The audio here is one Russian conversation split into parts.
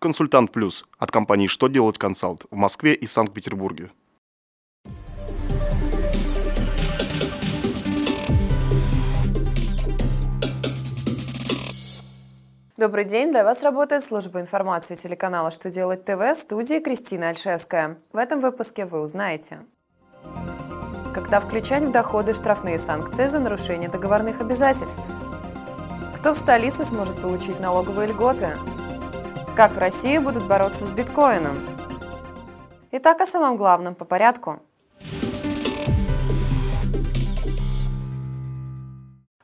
Консультант Плюс от компании «Что делать консалт» в Москве и Санкт-Петербурге. Добрый день. Для вас работает служба информации телеканала «Что делать ТВ» в студии Кристина Альшевская. В этом выпуске вы узнаете. Когда включать в доходы штрафные санкции за нарушение договорных обязательств? Кто в столице сможет получить налоговые льготы? Как в России будут бороться с биткоином? Итак, о самом главном по порядку.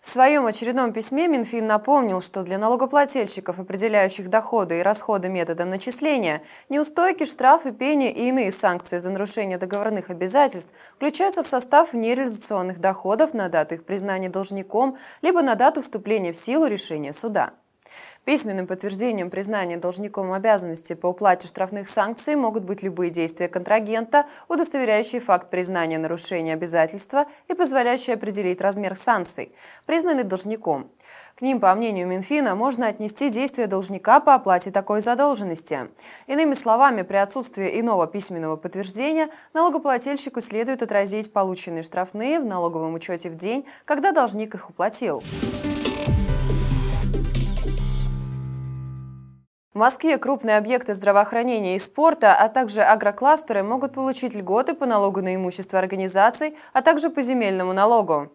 В своем очередном письме Минфин напомнил, что для налогоплательщиков, определяющих доходы и расходы методом начисления, неустойки, штрафы, пени и иные санкции за нарушение договорных обязательств включаются в состав нереализационных доходов на дату их признания должником либо на дату вступления в силу решения суда. Письменным подтверждением признания должником обязанности по уплате штрафных санкций могут быть любые действия контрагента, удостоверяющие факт признания нарушения обязательства и позволяющие определить размер санкций, признанный должником. К ним, по мнению Минфина, можно отнести действия должника по оплате такой задолженности. Иными словами, при отсутствии иного письменного подтверждения налогоплательщику следует отразить полученные штрафные в налоговом учете в день, когда должник их уплатил. В Москве крупные объекты здравоохранения и спорта, а также агрокластеры могут получить льготы по налогу на имущество организаций, а также по земельному налогу.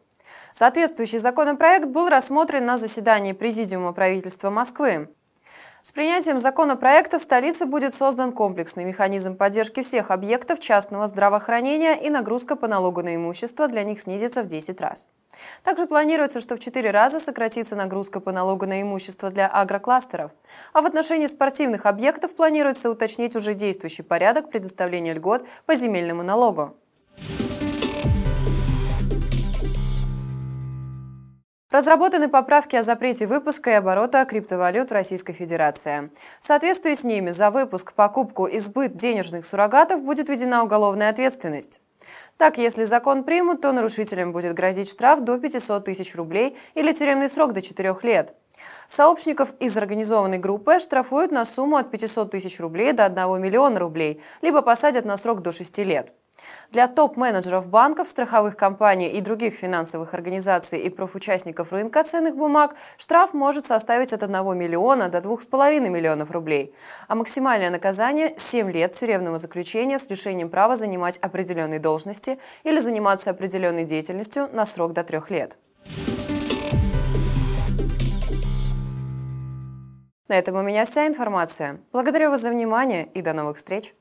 Соответствующий законопроект был рассмотрен на заседании Президиума правительства Москвы. С принятием законопроекта в столице будет создан комплексный механизм поддержки всех объектов частного здравоохранения и нагрузка по налогу на имущество для них снизится в 10 раз. Также планируется, что в 4 раза сократится нагрузка по налогу на имущество для агрокластеров. А в отношении спортивных объектов планируется уточнить уже действующий порядок предоставления льгот по земельному налогу. Разработаны поправки о запрете выпуска и оборота криптовалют в Российской Федерации. В соответствии с ними за выпуск, покупку и сбыт денежных суррогатов будет введена уголовная ответственность. Так, если закон примут, то нарушителям будет грозить штраф до 500 тысяч рублей или тюремный срок до 4 лет. Сообщников из организованной группы штрафуют на сумму от 500 тысяч рублей до 1 миллиона рублей, либо посадят на срок до 6 лет. Для топ-менеджеров банков, страховых компаний и других финансовых организаций и профучастников рынка ценных бумаг штраф может составить от 1 миллиона до 2,5 миллионов рублей, а максимальное наказание – 7 лет тюремного заключения с лишением права занимать определенные должности или заниматься определенной деятельностью на срок до 3 лет. На этом у меня вся информация. Благодарю вас за внимание и до новых встреч!